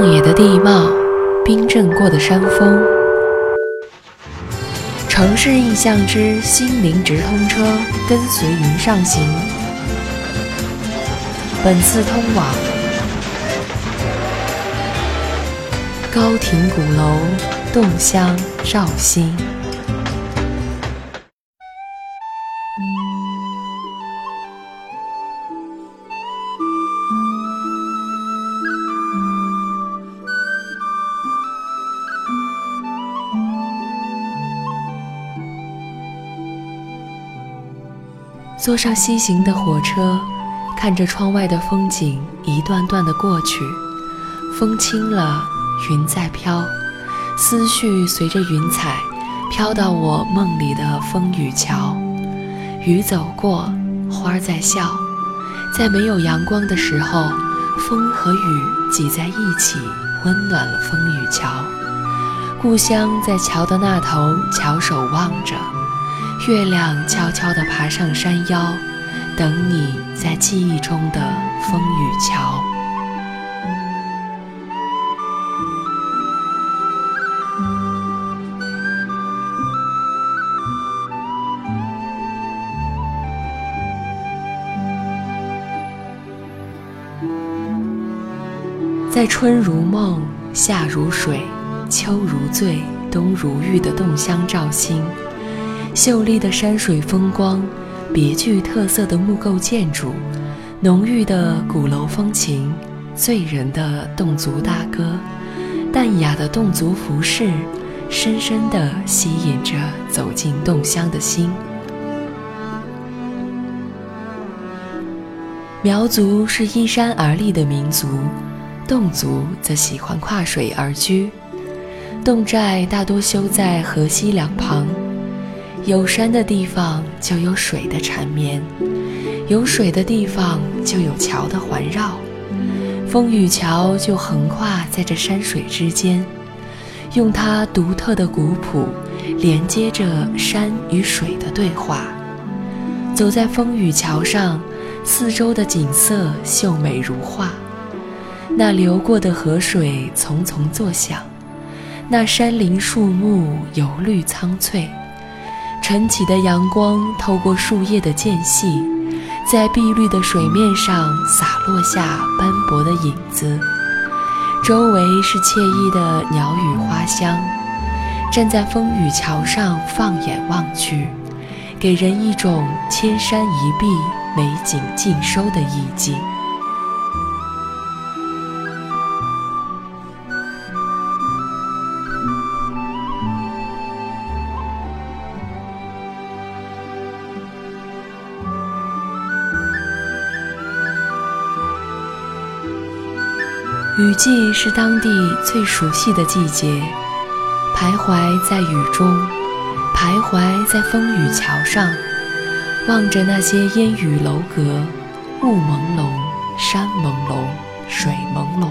旷野的地貌，冰镇过的山峰，城市印象之心灵直通车，跟随云上行。本次通往高亭古楼，洞乡肇兴。坐上西行的火车，看着窗外的风景一段段的过去。风轻了，云在飘，思绪随着云彩飘到我梦里的风雨桥。雨走过，花在笑，在没有阳光的时候，风和雨挤在一起，温暖了风雨桥。故乡在桥的那头，翘首望着。月亮悄悄地爬上山腰，等你在记忆中的风雨桥。在春如梦、夏如水、秋如醉、冬如玉的洞乡照新。秀丽的山水风光，别具特色的木构建筑，浓郁的鼓楼风情，醉人的侗族大歌，淡雅的侗族服饰，深深地吸引着走进侗乡的心。苗族是依山而立的民族，侗族则喜欢跨水而居，侗寨大多修在河西两旁。有山的地方就有水的缠绵，有水的地方就有桥的环绕，风雨桥就横跨在这山水之间，用它独特的古朴连接着山与水的对话。走在风雨桥上，四周的景色秀美如画，那流过的河水淙淙作响，那山林树木油绿苍翠。晨起的阳光透过树叶的间隙，在碧绿的水面上洒落下斑驳的影子。周围是惬意的鸟语花香。站在风雨桥上放眼望去，给人一种千山一碧、美景尽收的意境。雨季是当地最熟悉的季节，徘徊在雨中，徘徊在风雨桥上，望着那些烟雨楼阁，雾朦胧，山朦胧，水朦胧。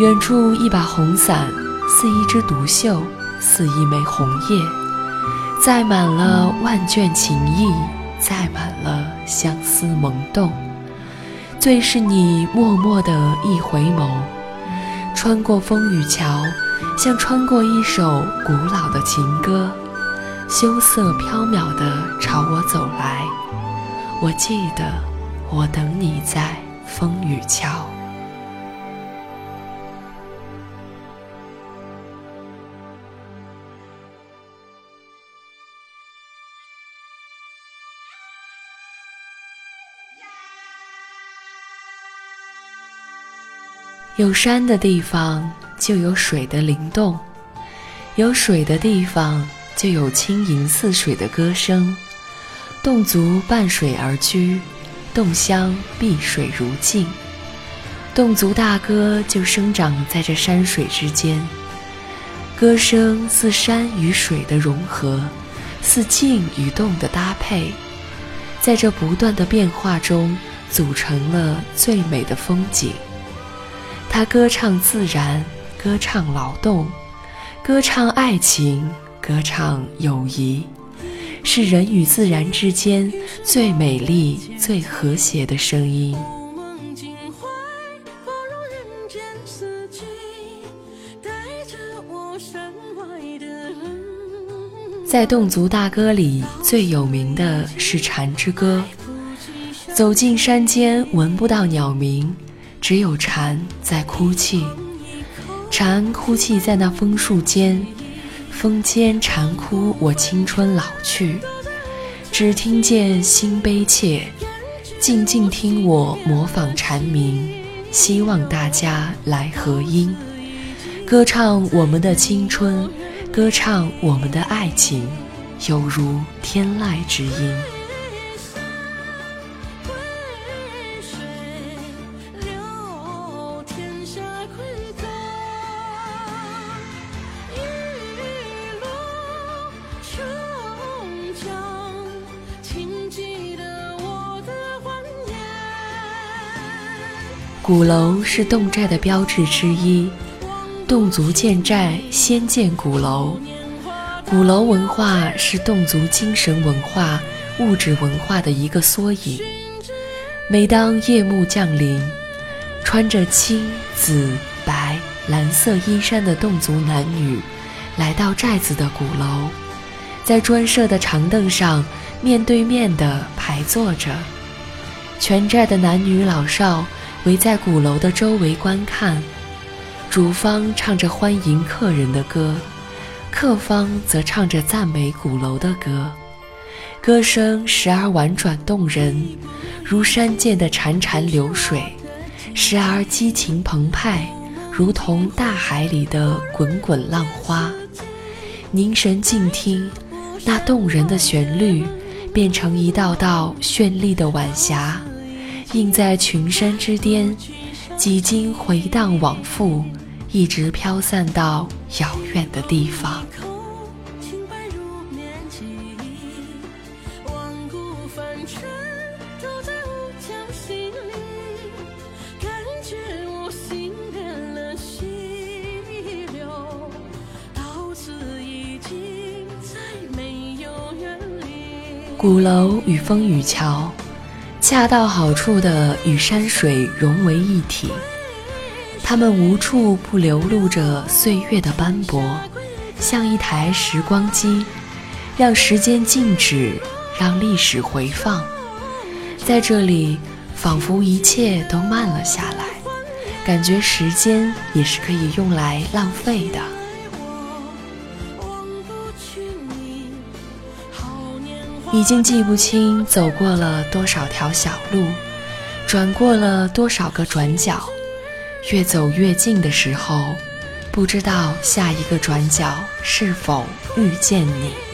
远处一把红伞，似一枝独秀，似一枚红叶，载满了万卷情意，载满了相思萌动。最是你默默的一回眸，穿过风雨桥，像穿过一首古老的情歌，羞涩飘渺的朝我走来。我记得，我等你在风雨桥。有山的地方就有水的灵动，有水的地方就有轻盈似水的歌声。侗族伴水而居，侗乡碧水如镜，侗族大歌就生长在这山水之间。歌声似山与水的融合，似静与动的搭配，在这不断的变化中，组成了最美的风景。他歌唱自然，歌唱劳动，歌唱爱情，歌唱友谊，是人与自然之间最美丽、最和谐的声音。在侗族大歌里，最有名的是蝉之歌。走进山间，闻不到鸟鸣，只有蝉在哭泣。蝉哭泣在那枫树间，风间蝉哭，我青春老去。只听见心悲切，静静听我模仿蝉鸣，希望大家来合音，歌唱我们的青春，歌唱我们的爱情，犹如天籁之音。鼓楼是侗寨的标志之一，侗族建寨先建鼓楼。鼓楼文化是侗族精神文化、物质文化的一个缩影。每当夜幕降临，穿着青、紫、白、蓝色衣衫的侗族男女来到寨子的鼓楼，在专设的长凳上面对面地排坐着，全寨的男女老少。围在鼓楼的周围观看，主方唱着欢迎客人的歌，客方则唱着赞美鼓楼的歌。歌声时而婉转动人，如山涧的潺潺流水；时而激情澎湃，如同大海里的滚滚浪花。凝神静听，那动人的旋律变成一道道绚丽的晚霞。映在群山之巅，几经回荡往复，一直飘散到遥远的地方。鼓楼与风雨桥。恰到好处地与山水融为一体，它们无处不流露着岁月的斑驳，像一台时光机，让时间静止，让历史回放。在这里，仿佛一切都慢了下来，感觉时间也是可以用来浪费的。已经记不清走过了多少条小路，转过了多少个转角，越走越近的时候，不知道下一个转角是否遇见你。